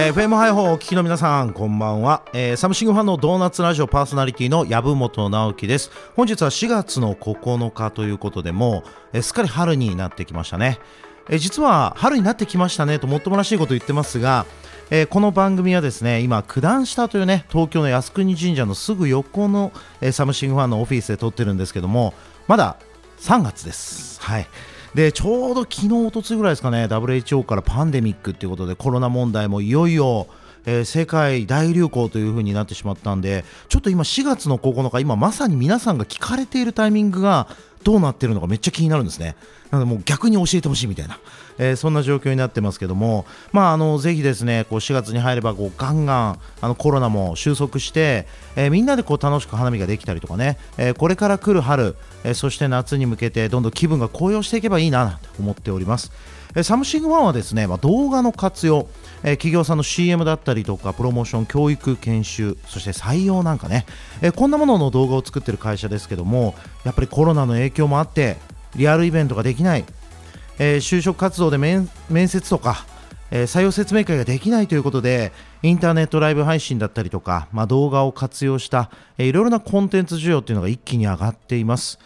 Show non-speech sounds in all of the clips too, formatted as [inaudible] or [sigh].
えー、FM ハイホーお聞きの皆さんこんばんは、えー、サムシングファンのドーナツラジオパーソナリティの籔本直樹です。本日は4月の9日ということでもう、えー、すっかり春になってきましたね、えー、実は春になってきましたねともっともらしいこと言ってますがえー、この番組はですね今九段下というね東京の靖国神社のすぐ横の、えー、サムシングファンのオフィスで撮ってるんですけどもまだ3月です。はい。でちょうど昨日おとついぐらいですかね WHO からパンデミックということでコロナ問題もいよいよえー、世界大流行という風になってしまったんでちょっと今4月の9日今まさに皆さんが聞かれているタイミングがどうなってるのかめっちゃ気になるんですね。なのでもう逆に教えてほしいみたいな、えー、そんな状況になってますけども、まあ、あのぜひですねこう4月に入ればこうガンガンあのコロナも収束して、えー、みんなでこう楽しく花見ができたりとかね、えー、これから来る春、えそして夏に向けてどんどん気分が高揚していけばいいなと思っております。えサムシングファンはですね、まあ、動画の活用、え企業さんの CM だったりとかプロモーション教育研修そして採用なんかね、えこんなものの動画を作ってる会社ですけどもやっぱりコロナの影響もあってリアルイベントができないえ、就職活動で面接とか、え、採用説明会ができないということでインターネットライブ配信だったりとか、まあ、動画を活用した、えー、いろいろなコンテンツ需要というのが一気に上がっています。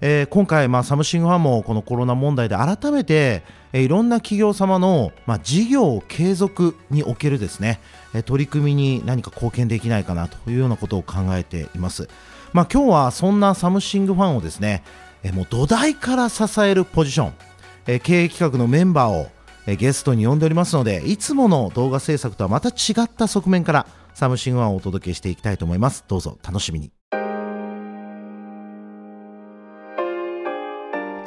えー、今回、まあ、サムシングファンもこのコロナ問題で改めて、えー、いろんな企業様の、まあ、事業継続におけるですね、えー、取り組みに何か貢献できないかなというようなことを考えています。まあ、今日はそんなサムシングファンをですね、えー、もう土台から支えるポジションえ経営企画のメンバーを、えゲストに呼んでおりますのでいつもの動画制作とはまた違った側面からサムシングファンをお届けしていきたいと思いますどうぞ楽しみに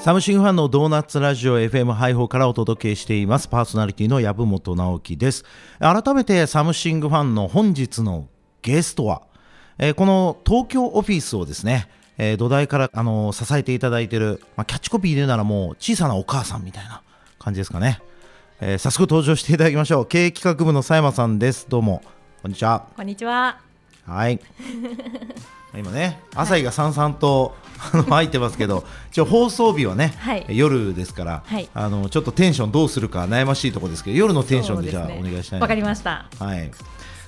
サムシングファンのドーナツラジオ FM 配報からお届けしています。パーソナリティの籔本直樹です。改めてサムシングファンの本日のゲストは、えー、この東京オフィスをですねえー、土台から、あのー、支えていただいている、まあ、キャッチコピーでならもう小さなお母さんみたいな感じですかね、えー、早速登場していただきましょう。経営企画部の佐山さんです。どうも。こんにちは。こんにちは。はい。[laughs] 今ね朝日がさんさんと、はい、入ってますけど一応放送日はね、はい、夜ですから、はい、あのちょっとテンションどうするか悩ましいところですけど夜のテンションでじゃあ、お願いしたいわかりました。はい。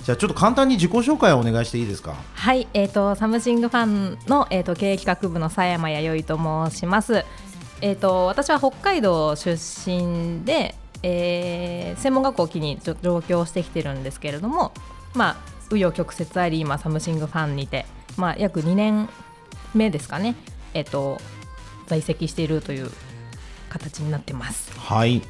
じゃあちょっと簡単に自己紹介をお願いしていいですか？はい、えっ、ー、とサムシングファンのえっ、ー、と経営企画部の佐山弥生と申します。えっ、ー、と私は北海道出身で、えー、専門学校を機に上京してきてるんですけれども、まあ紆余曲折あり今サムシングファンにて、まあ約2年目ですかね。えっ、と在籍しているという形になってます。はい。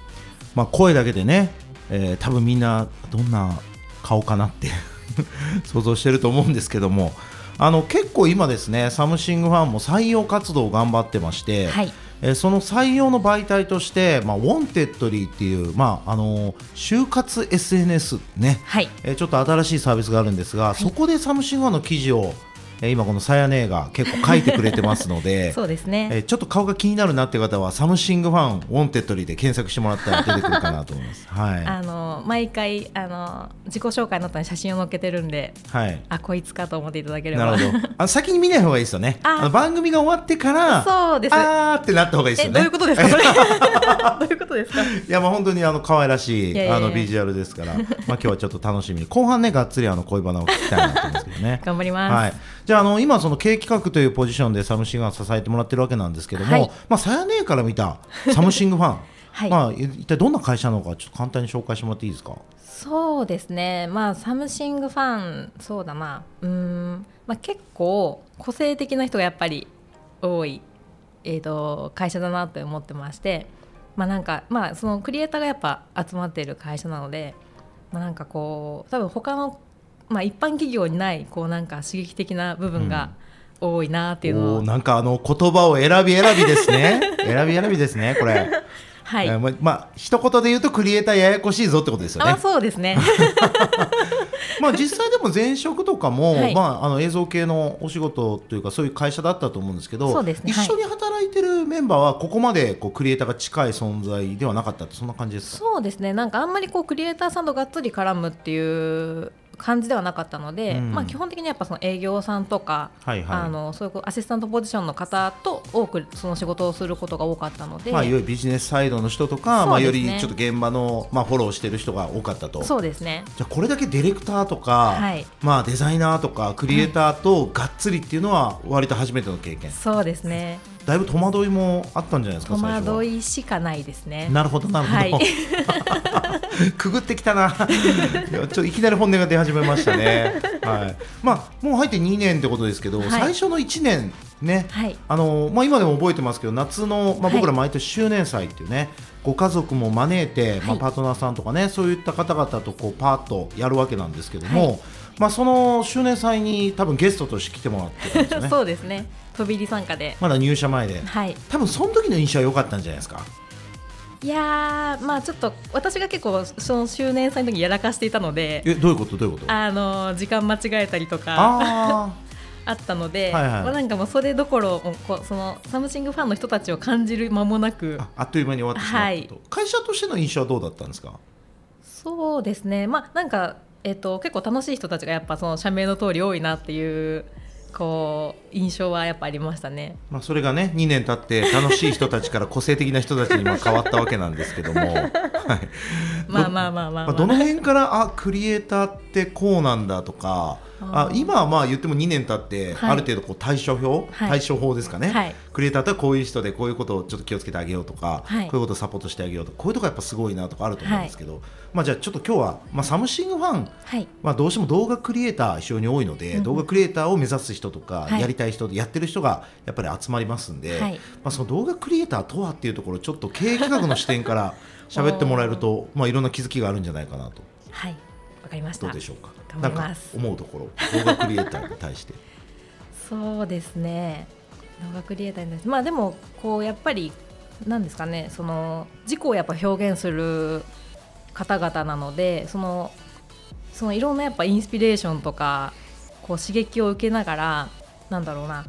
まあ声だけでね、えー、多分みんなどんな顔かなって [laughs] 想像してると思うんですけどもあの結構今ですねサムシングファンも採用活動を頑張ってまして、はい、えその採用の媒体として、まあ、 Wantedly っていう、まあ、あの就活 SNS ね、はい、えちょっと新しいサービスがあるんですが、はい、そこでサムシングファンの記事をえ今このさやねが結構書いてくれてますので [laughs] そうですね、えちょっと顔が気になるなって方はサムシングファン Wantedly で検索してもらったら出てくるかなと思います。[laughs] はい。あの毎回あの自己紹介の後に写真を載っけてるんで、はい。あこいつかと思っていただければ。なるほど。[laughs] あ先に見ない方がいいですよね。あの番組が終わってからそうです。あーってなった方がいいですよね。どういうことですかそれ？どういうことですか？いやまあ本当にあの可愛らしいあのビジュアルですから、まあ今日はちょっと楽しみに後半ねがっつりあの恋バナを聞きたいなと思いますけどね。頑張ります。はい。じゃああの今その経営企画というポジションでサムシングファン支えてもらってるわけなんですけども、はい、まあさやねから見たサムシングファン、はい、まあ一体どんな会社なのかちょっと簡単に紹介してもらっていいですか？そうですね。まあサムシングファンそうだな。うんまあ結構個性的な人がやっぱり多いえっ、ー、と会社だなって思ってまして。まあなんかまあそのクリエイターがやっぱ集まっている会社なので、まあなんかこう多分他のまあ、一般企業にないこうなんか刺激的な部分が多いなっていうのを、うん、なんかあの言葉を選び選びですね [laughs] 選び選びですねこれ。はい、ままあ一言で言うとクリエイターややこしいぞってことですよね。あそうですね。[laughs] まあ実際でも前職とかも、はい、まああの映像系のお仕事というかそういう会社だったと思うんですけど、ね、一緒に働いてるメンバーはここまでこうクリエイターが近い存在ではなかったってそんな感じですか？そうですね。なんかあんまりこうクリエイターさんとがっつり絡むっていう感じではなかったので、うん。まあ、基本的にやっぱその営業さんとか、はいはい。あのそういうアシスタントポジションの方と多くその仕事をすることが多かったので、まあ、いわゆるビジネスサイドの人とか、まあ、よりちょっと現場の、まあ、フォローしてる人が多かったと。そうですね。じゃあこれだけディレクターとか、はい。まあ、デザイナーとかクリエイターとがっつりっていうのは割と初めての経験。そうですねだいぶ戸惑いもあったんじゃないですか戸惑いしかないですね。なるほどなるほど、はい。[laughs] [laughs] くぐってきたな。ちょっといきなり本音が出始めましたね、[laughs] はい、まあもう入って2年ってことですけど、はい。最初の1年ね、はい。あのまあ、今でも覚えてますけど夏の、まあ、はい。僕ら毎年周年祭っていうね、ご家族も招いて、まあ、はいパートナーさんとかねそういった方々とこうパーッとやるわけなんですけども、はい。まあ、その周年祭に多分ゲストとして来てもらってね。[laughs] そうですね。飛び入り参加で。まだ入社前で。はい。多分その時の印象は良かったんじゃないですか？いやーまあちょっと私が結構その周年祭の時やらかしていたのでえどういうこと？どういうこと？あの時間間違えたりとかああったので、はいはい。まあ、なんかもうそれどころこうそのサムシングファンの人たちを感じる間もなくーああっという間に終わってしまったと、会社としての印象はどうだったんですか？そうですね。まあなんか、えっと結構楽しい人たちがやっぱその社名の通り多いなっていうこう印象はやっぱありましたね。まあ、それがね2年経って楽しい人たちから個性的な人たちに今変わったわけなんですけども、[laughs] はい。まあまあまあまあ、まあ。まあ、どの辺からあクリエイターってこうなんだとかあ今はまあ言っても2年経って、はい。ある程度こう対処表、はい。対処法ですかね、はい。クリエイターとはこういう人でこういうことをちょっと気をつけてあげようとか、はい。こういうことをサポートしてあげようとかこういうとこやっぱすごいなとかあると思うんですけど、まあ、じゃあちょっと今日は、まあ、サムシングファンはい。まあ、どうしても動画クリエイター非常に多いので、うん動画クリエイターを目指す人とか、はい。やりたい人やってる人がやっぱり集まりますんで、はい。まあ、その動画クリエイターとはっていうところちょっと経営企画の視点から喋ってもらえるとまあ、いろんな気づきがあるんじゃないかなと。はい。わかりました。どうでしょうか？なんか思うところ動画クリエイターに対して。[laughs] そうですね。動画クリエイターに対して。まあでもこうやっぱりなんですかね。その自己をやっぱ表現する方々なのでそのそのいろんなやっぱインスピレーションとかこう刺激を受けながらなんだろうな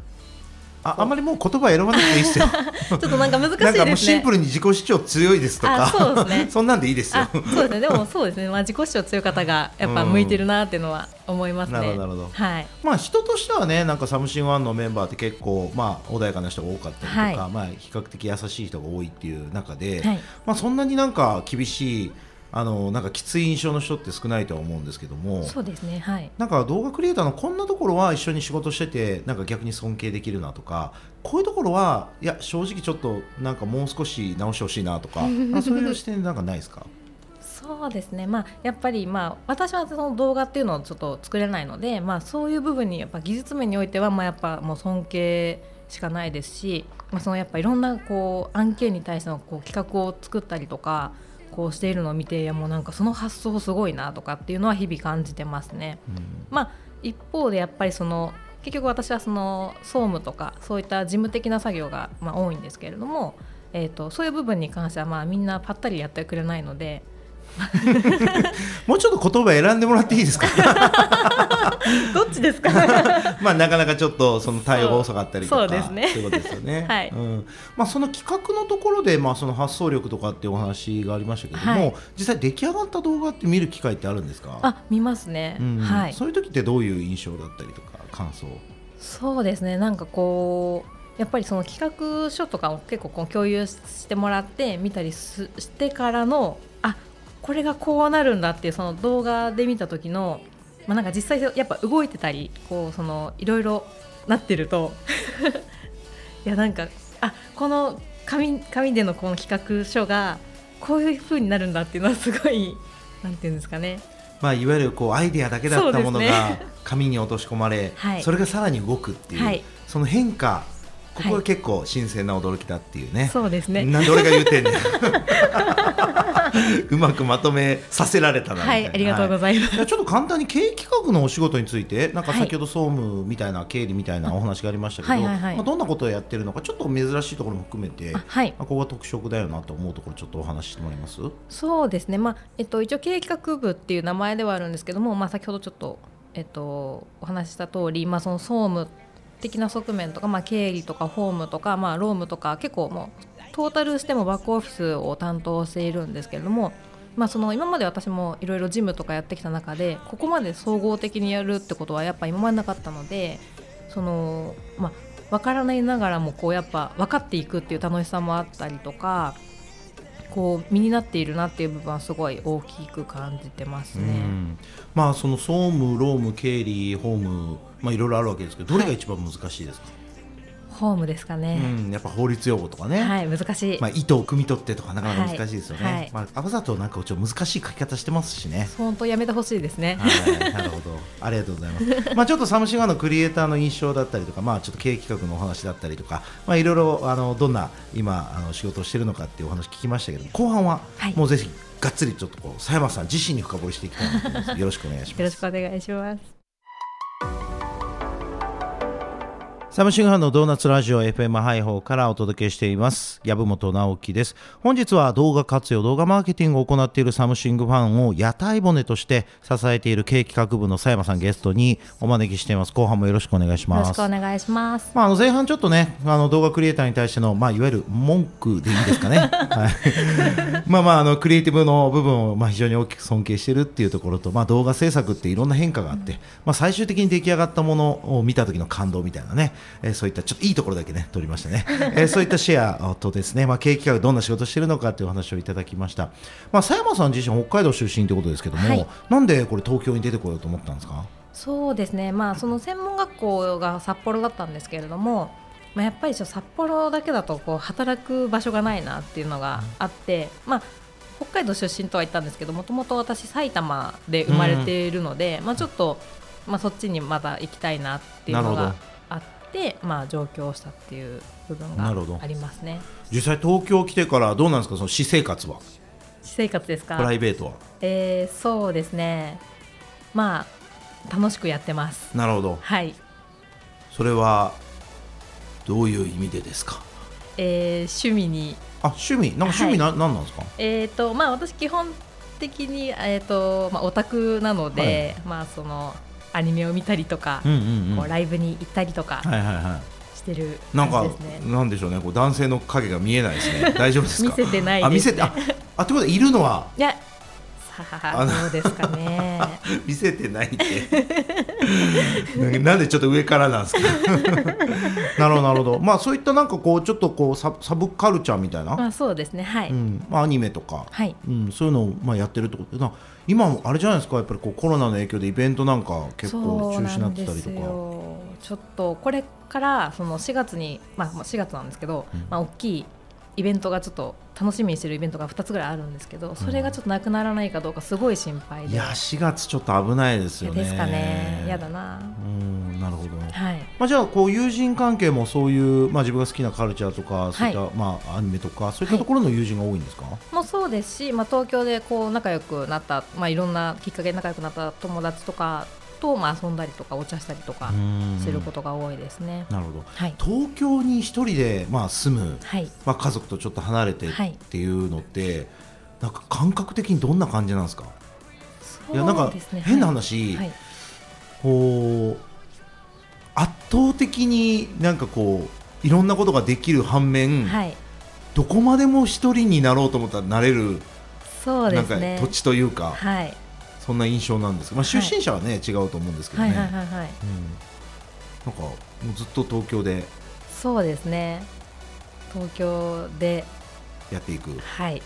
ああんまりもう言葉選ばなくていいですよ。[laughs] ちょっとなんか難しいなんかもうですねシンプルに自己主張強いですとか。あそうですね。[laughs] そんなんでいいですよ。あそうですね。でもそうですね。まあ自己主張強い方がやっぱ向いてるなっていうのは思いますね、なるほどなるほど。はい。まあ人としてはねなんかサムシングファンのメンバーって結構まあ穏やかな人が多かったりとか、はい。まあ比較的優しい人が多いっていう中で、はい。まあそんなになんか厳しいあのなんかきつい印象の人って少ないとは思うんですけども。そうですねはい。なんか動画クリエイターのこんなところは一緒に仕事しててなんか逆に尊敬できるなとかこういうところはいや正直ちょっとなんかもう少し直してほしいなとか [laughs] あそういう視点なんかないですか？そうですね、まあ、やっぱり、まあ、私はその動画っていうのをちょっと作れないので、まあ、そういう部分にやっぱ技術面においては、まあ、やっぱもう尊敬しかないですし、まあ、そのやっぱいろんなこう案件に対してのこう企画を作ったりとかこうしているのを見ていやもうなんかその発想すごいなとかっていうのは日々感じてますね。うんまあ、一方でやっぱりその結局私はその総務とかそういった事務的な作業がまあ多いんですけれども、えー、とそういう部分に関してはまあみんなぱったりやってくれないので [laughs] もうちょっと言葉選んでもらっていいですか？[laughs] どっちですか？[laughs] まあなかなかちょっとその対応が遅かったりとか。そうですね。いうことですよね。はい。うん。まあその企画のところでまあその発想力とかっていうお話がありましたけども、はい。実際出来上がった動画って見る機会ってあるんですか？あ見ますね、うん。はいそういう時ってどういう印象だったりとか感想？そうですね。なんかこうやっぱりその企画書とかを結構こう共有してもらって見たりすしてからのあこれがこうなるんだっていうその動画で見た時の、まあ、なんか実際やっぱ動いてたりこうそのいろいろなってると [laughs] いやなんかあこの紙紙でのこの企画書がこういう風になるんだっていうのはすごい [laughs] なんていうんですかね。まあいわゆるこうアイデアだけだったものそうが紙に落とし込まれ、はい。それがさらに動くっていう、はい。その変化ここがはい。結構新鮮な驚きだっていうね。そうですね。なんで俺が言うてんねん。[laughs] うまくまとめさせられたなみたな、はいいありがとうございます、い。やちょっと簡単に経営企画のお仕事についてなんか先ほど総務みたいな経理みたいなお話がありましたけど、はいはいはい。まあ、どんなことをやってるのかちょっと珍しいところも含めて、あはい。まあ、ここが特色だよなと思うところちょっとお話ししてもらえます？そうですね、まあえっと、一応経営企画部っていう名前ではあるんですけども、まあ、先ほどちょっと、えっと、お話しした通り、まあ、その総務的な側面とか、まあ、経理とか法務とか、まあ、労務とか結構もうトータルしてもバックオフィスを担当しているんですけれども、まあ、その今まで私もいろいろジムとかやってきた中でここまで総合的にやるってことはやっぱ今までなかったのでその、まあ、分からないながらもこうやっぱ分かっていくっていう楽しさもあったりとかこう身になっているなっていう部分はすごい大きく感じてますね。まあその総務、労務、経理、法務、まあいろいろあるわけですけど、どれが一番難しいですか？はいホームですかね、うん、やっぱ法律用語とかね、はい、難しい、まあ、意図を汲み取ってとかなかなか難しいですよね、はい、まあ、わざとなんかちょっと難しい書き方してますしね。本当やめてほしいですね。はいなるほど。ありがとうございます。まあちょっとサムシンガーのクリエイターの印象だったりとかまあちょっと経営企画のお話だったりとかまあいろいろあのどんな今あの仕事をしているのかっていうお話聞きましたけど後半はもうぜひがっつりちょっとこう佐山さん自身に深掘りしていきたいなと思います。よろしくお願いします。よろしくお願いしますサムシングファンのドーナツラジオ FM ハイホーからお届けしています。籔本直樹です。本日は動画活用動画マーケティングを行っているサムシングファンを屋台骨として支えている経営企画部の佐山さんゲストにお招きしています。後半もよろしくお願いします。よろしくお願いします。まああの前半ちょっとねあの動画クリエイターに対してのまあいわゆる文句でいいですかね。[laughs] はい。[laughs] まあまああのクリエイティブの部分をまあ非常に大きく尊敬しているっていうところとまあ動画制作っていろんな変化があって、うん、まあ最終的に出来上がったものを見た時の感動みたいなねえー、そういったちょっといいところだけね取りましたね、えー、そういったシェアとですね、まあ、経営企画どんな仕事してるのかというお話をいただきました、まあ、佐山さん自身北海道出身ということですけども、はい、なんでこれ東京に出てこようと思ったんですか？そうですね、まあ、その専門学校が札幌だったんですけれども、まあ、やっぱり札幌だけだとこう働く場所がないなっていうのがあって、まあ、北海道出身とは言ったんですけどもともと私埼玉で生まれているので、うん、まあ、ちょっと、まあ、そっちにまた行きたいなっていうのがまあ、上京したっていう部分がありますね。実際東京来てからどうなんですか？その私生活は。私生活ですか？プライベートは。えー、そうですね。まあ楽しくやってます。なるほど。はい。それはどういう意味でですか？えー、趣味に。あ趣味？なんか趣味な、はい、なんなんですか？えっ、ー、とまあ私基本的にえっ、ー、とまあオタクなので、はい、まあそのアニメを見たりとか、うんうんうん、こうライブに行ったりとかしてる、ね、なんかなんでしょうね。こう男性の影が見えないですね。大丈夫ですか？[laughs] 見せてない、ね、あ見せてああってことはいるのはいやさどうですかね。[laughs] 見せてないって。[laughs] なんでちょっと上からなんですか？[laughs] なるほどなるほど。まあそういったなんかこうちょっとこうササブカルチャーみたいな？まあそうですね。はい、うん。まあ、アニメとか、はい。うん、そういうのをまあやってるってこと。で今あれじゃないですか？やっぱりこうコロナの影響でイベントなんか結構中止になってたりとか。ちょっとこれからその4月にまあ4月なんですけど、うん、まあ大きいイベントがちょっと楽しみにしてるイベントが2つぐらいあるんですけどそれがちょっとなくならないかどうかすごい心配で、いや4月ちょっと危ないですよね。ですかね。嫌だなうんなるほど、はい。まあ、じゃあこう友人関係もそういう、まあ、自分が好きなカルチャーとかそういった、はい、まあ、アニメとかそういったところの友人が多いんですか、はい、もうそうですし、まあ、東京でこう仲良くなった、まあ、いろんなきっかけで仲良くなった友達とかとまあ遊んだりとかお茶したりとかすることが多いですね。なるほど。はい、東京に一人でまあ住む、はい、まあ家族とちょっと離れてっていうのって、はい、なんか感覚的にどんな感じなんですか？いやなんか変な話、こう圧倒的になんかこういろんなことができる反面、どこまでも一人になろうと思ったらなれる。そうですね。なんか土地というか。はい。そんな印象なんですまあ、出身者はね、はい、違うと思うんですけどね、はいはいはいはい。うん、なんかもうずっと東京でそうですね。東京で。やっていく。はい。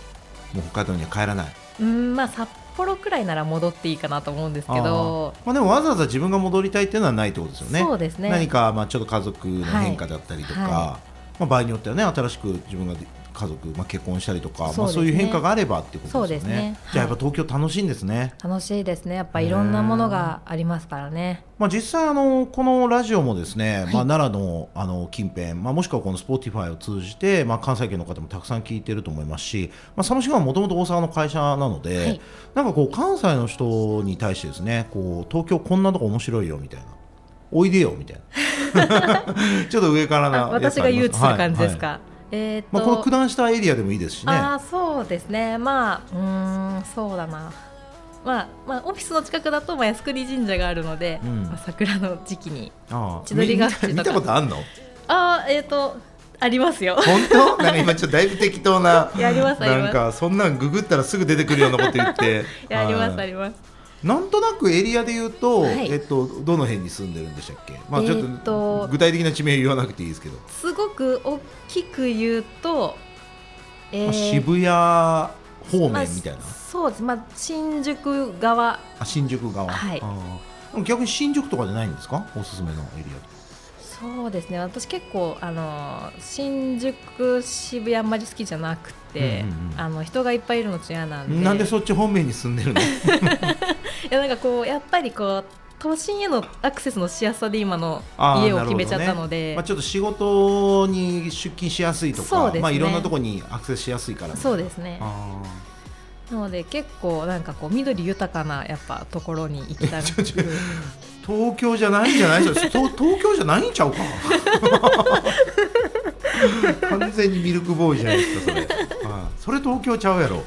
もう北海道には帰らない。うんまあ札幌くらいなら戻っていいかなと思うんですけど。まあ、でもわざわざ自分が戻りたいっていうのはないってことですよね。そうですね。何かまあちょっと家族の変化だったりとか、はいはい、まあ、場合によってはね新しく自分が家族、まあ、結婚したりとか、ね、まあ、そういう変化があればっていうことですね。ねじゃあやっぱ東京楽しいんですね。楽しいですね。やっぱいろんなものがありますからね。まあ実際あのこのラジオもですね、はい、まあ奈良のあの近辺、まあもしくはこの Spotify を通じて、まあ関西圏の方もたくさん聞いてると思いますし、まあサムシンはもともと大阪の会社なので、はい、なんかこう関西の人に対してですね、こう東京こんなとこ面白いよみたいな。おいでよみたいな [laughs] [laughs] ちょっと上からな私が誘致する感じですか、はいはいえー、まあ、この九段下エリアでもいいですしね。あそうですね、まあ、うんそうだな、まあまあ、オフィスの近くだと、まあ、靖国神社があるので、うん、まあ、桜の時期に千鳥ヶ淵とか見たことあんの？あえっ、ー、とありますよ。本当？なんか今ちょっとだいぶ適当な [laughs] なんかそんなんググったらすぐ出てくるようなこと言って。い [laughs] やありますはい。ありますなんとなくエリアで言うと、はい。えっとどの辺に住んでるんでしたっけ？まあちょっえーとと具体的な地名言わなくていいですけど、すごく大きく言うと、えまあー渋谷方まあ面みたいな、そうです。まあ新宿側。あ新宿側、はい。逆に新宿とかじゃないんですか？おすすめのエリそうですね。私結構あの新宿渋谷あんまり好きじゃなくて、うんうんうん。あの人がいっぱいいるの嫌なんで。アなんでそっち方面に住んでるの？[laughs] いやなんかこうやっぱりこう都心へのアクセスのしやすさで今の家を決めちゃったので、まあ、ちょっと仕事に出勤しやすいとか、ね。まあ、いろんなところにアクセスしやすいからそうですね。あなので結構なんかこう緑豊かなやっぱところに行きたい [laughs] 東京じゃないんじゃないですか東 [laughs] 東京じゃないんちゃうか。完全にミルクボーイじゃないですかそれ、はい。それ東京ちゃうやろ。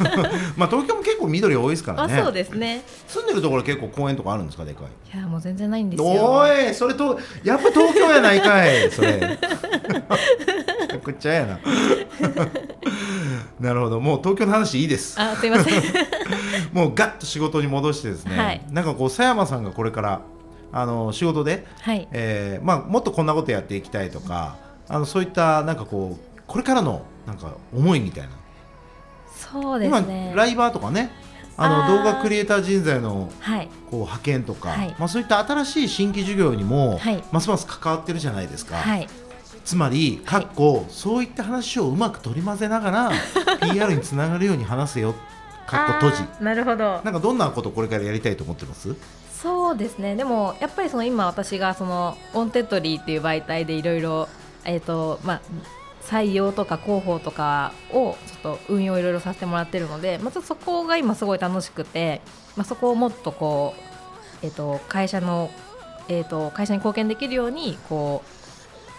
[laughs] まあ東京も結構緑多いですからね。あそうですね。住んでるところ結構公園とかあるんですかでかい。いやもう全然ないんですよ。おいそれとやっぱ東京やないかいそれ [laughs] くちゃやな。[laughs] なるほど。もう東京の話いいです。あすいません。[laughs] もうガッと仕事に戻してですね、はい。なんかこう佐山さんがこれからあの仕事で、はい。えーまあ、もっとこんなことやっていきたいとかあのそういったなんかこうこれからのなんか思いみたいな、そうですね。今ライバーとかねあの動画クリエイター人材のはい。こう派遣とか、はい。まあ、そういった新しい新規事業にも、はい。ますます関わってるじゃないですか、はいつまり、かっこそういった話をうまく取り混ぜながら [laughs] PR につながるように話せよかっこ閉じ。なるほど。なんかどんなことこれからやりたいと思ってます？そうですね。でもやっぱりその今私がその Wantedly っていう媒体でいろいろえっ、とまあ採用とか広報とかをちょっと運用いろいろさせてもらってるのでまたそこが今すごい楽しくて、まあ、そこをもっとこう、えっと会社の、えっと会社に貢献できるようにこう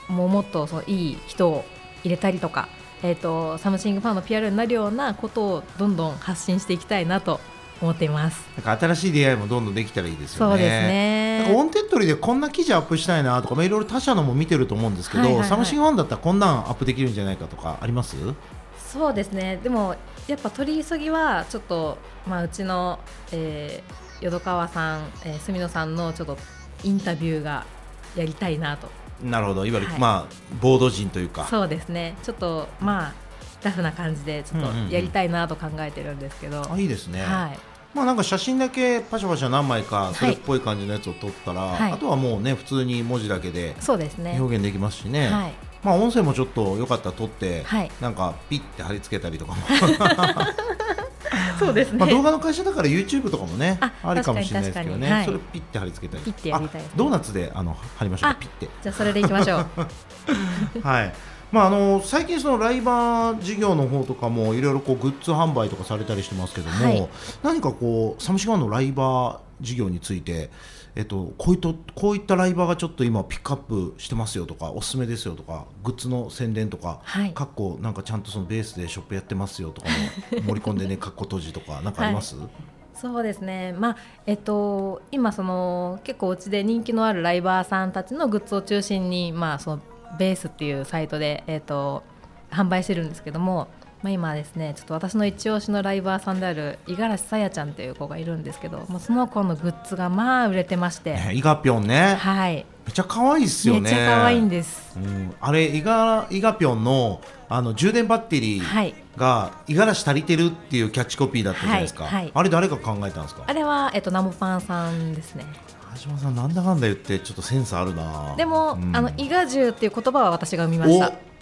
もうもっとそのいい人を入れたりとか、えっとサムシングファンの PR になるようなことをどんどん発信していきたいなと思っています。なんか新しい出会いもどんどんできたらいいですよね。そうですね。なんか Wantedly でこんな記事アップしたいなとか、まあ、いろい。ろ他社のも見てると思うんですけど、はいはいはい。サムシングファンだったらこんなんアップできるんじゃないかとかあります？そうですね。でもやっぱ取り急ぎはちょっと、まあ、うちの、えー、淀川さん、えー、住野さんのちょっとインタビューがやりたいなとなるほど。い。わゆる、はいまあ、ボード人というか。そうですね。ちょっとまあラフな感じでちょっうんうんうん。とやりたいなと考えてるんですけど、あいいですね、はい。まあなんか写真だけパシャパシャ何枚かい。それっぽい感じのやつを撮ったら、はい。あとはもうね普通に文字だけでそうですね。表現できますしね、はいまあ音声もちょっとよかったら撮って、はい。なんかピッて貼り付けたりとかも。[laughs] そうですね、まあ動画の会社だから YouTube とかもねあありかもしれないですけどね、はい。それピッて貼り付けたりピッてやりたいね。あドーナツであの貼りましょうあピッて。じゃあそれでいきましょう。[laughs] はい。まあ、あの最近、そのライバー事業の方とかもいろいろこうグッズ販売とかされたりしてますけども、はい。何かこうサムシガンのライバー事業について、えっと、こういったこういったライバーがちょっと今ピックアップしてますよとかおすすめですよとかグッズの宣伝とか、はい。かっこなんかちゃんとそのベースでショップやってますよとかも盛り込んでねかっこ閉じとかなんかあります、そうですね、まあえっと、今その、結構うちで人気のあるライバーさんたちのグッズを中心に、まあ、そのベースっていうサイトで、えっと、販売してるんですけども、まあ、今ですねちょっと私の一押しのライバーさんである五十嵐さやちゃんという子がいるんですけどもうその子のグッズがまあ売れてまして、ねイガピョンね。はい、めちゃ可愛いっすよね。めっちゃ可愛いんです。うん、あれイガイガピョンのあの充電バッテリーはい。が五十嵐足りてるっていうキャッチコピーだったじゃないですか、はいはい。あれ誰が考えたんですか？あれは、えっと、ナモパンさんですね。橋島さんなんだかんだ言ってちょっとセンスあるなでも、うん。あの伊賀獣っていう言葉は私が生みました。お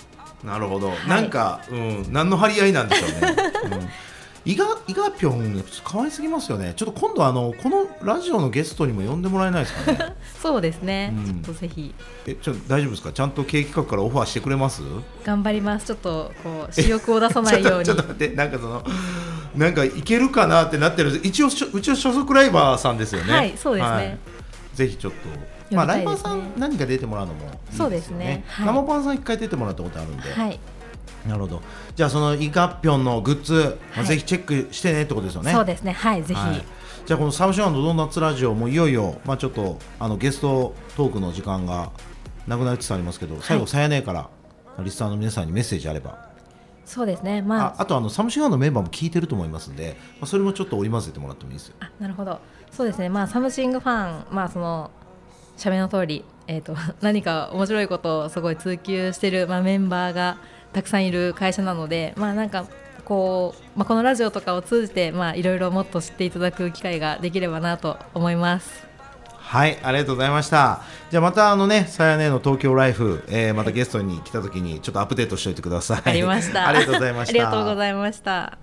なるほど、い。なんか、うん、何の張り合いなんでしょうね、うん。イガイガピョン可愛すぎますよね。ちょっと今度あのこのラジオのゲストにも呼んでもらえないですかね。[laughs] そうですね、うん。ちょっとぜひ。えちょ大丈夫ですか？ちゃんと経営企画からオファーしてくれます？頑張ります。ちょっとこう私欲を出さないように。ちょっとちょっと待ってなんかそのなんかいけるかなってなってる。一応うちの所属ライバーさんですよね。はいそうですね。はい。ぜひちょっとまあライバーさん何か出てもらうのもいいですよそうですね。はい。生パンさん一回出てもらったことあるんで、はい、なるほど。じゃあそのイガピョンのグッズ、まあはい。ぜひチェックしてねってことですよね。そうですね。はいぜひ、はい。じゃあこのサムシュアンドドーナツラジオもいよいよまあちょっとあのゲストトークの時間がなくなりつつありますけど最後はいさやねからリスナーの皆さんにメッセージあれば。そうですね。まああとあのサムシンガーのメンバーも聞いてると思いますんで、まあ、それもちょっと織り交ぜてもらってもいいですよ。あなるほど。そうですね。まあサムシングファンまあその社名の通りえーと、[laughs] 何か面白いことをすごい追求してる、まあ、メンバーがたくさんいる会社なので、まあ、なんかこう、まあ、このラジオとかを通じて、まあ、いろいろもっと知っていただく機会ができればなと思います。はいありがとうございました。じゃあまたあのねさやねの東京ライフ、えー、またゲストに来た時にちょっとアップデートしておいてください。ありました。[laughs] ありがとうございました。[laughs] ありがとうございました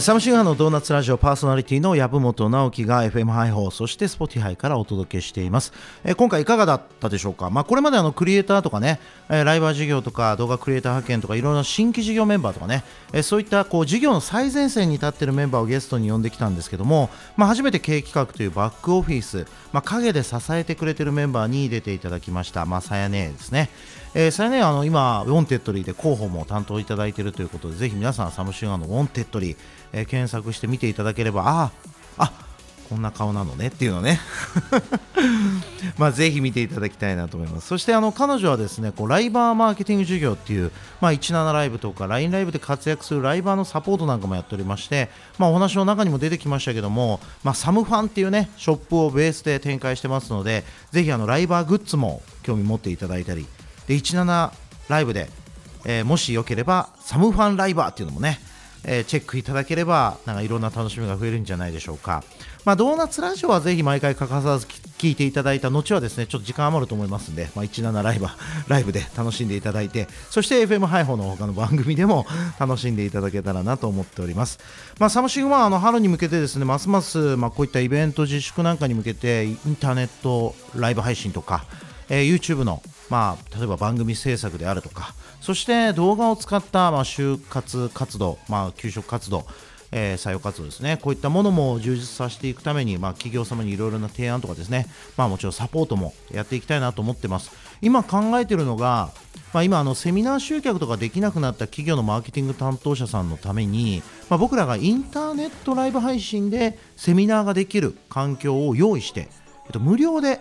サムシンガーのドーナツラジオパーソナリティの籔本直樹が FM 配報そして Spotify からお届けしています、え今回いかがだったでしょうか、まあ、これまであのクリエイターとかね、えライバー事業とか動画クリエイター派遣とかいろいろな新規事業メンバーとかね、えそういったこう事業の最前線に立っているメンバーをゲストに呼んできたんですけども、まあ、初めて経営企画というバックオフィス、まあ、陰で支えてくれているメンバーに出ていただきました。まさやねですね。えー、それねあの今 Wantedlyで広報も担当いただいているということでぜひ皆さんサムシングファンの Wantedly、えー、検索して見ていただければああこんな顔なのねっていうのね。[laughs] まあぜひ見ていただきたいなと思います。そしてあの彼女はですねこうライバーマーケティング事業っていう、まあ、17ライブとか LINE ライブで活躍するライバーのサポートなんかもやっておりまして、まあ、お話の中にも出てきましたけども、まあ、サムファンっていうねショップをベースで展開してますのでぜひあのライバーグッズも興味持っていただいたりで17ライブで、えー、もしよければサムファンライバーっていうのもね、えー、チェックいただければなんかいろんな楽しみが増えるんじゃないでしょうか、まあ、ドーナツラジオはぜひ毎回欠かさず聞いていただいた後はですねちょっと時間余ると思いますんで、まあ、17ライブ [laughs] ライブで楽しんでいただいてそして FM 配報の他の番組でも [laughs] 楽しんでいただけたらなと思っております、まあ、サムシングはあの春に向けてですねますます、まあ、こういったイベント自粛なんかに向けてインターネットライブ配信とかえー、YouTube の、まあ、例えば番組制作であるとかそして動画を使った、まあ、就活活動、まあ、給食活動えー、採用活動ですね、こういったものも充実させていくために、まあ、企業様にいろいろな提案とかですね、まあ、もちろんサポートもやっていきたいなと思ってます。今考えてるのが、まあ、今あの、セミナー集客とかできなくなった企業のマーケティング担当者さんのために、まあ、僕らがインターネットライブ配信でセミナーができる環境を用意して、えっと、無料で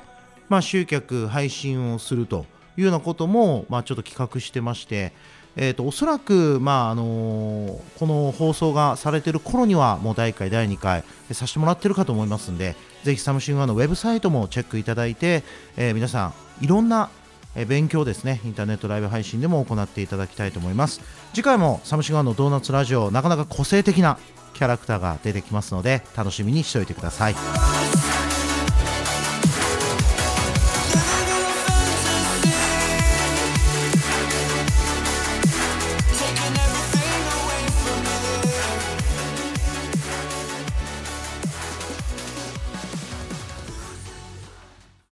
まあ、集客、配信をするというようなことも、まあ、ちょっと企画してまして、えーと、おそらく、まああのー、この放送がされている頃にはもう第1回、第2回させてもらってるかと思いますのでぜひサムシングファンのウェブサイトもチェックいただいて、えー、皆さんいろんな勉強ですねインターネットライブ配信でも行っていただきたいと思います次回もサムシングファンのドーナツラジオなかなか個性的なキャラクターが出てきますので楽しみにしておいてください。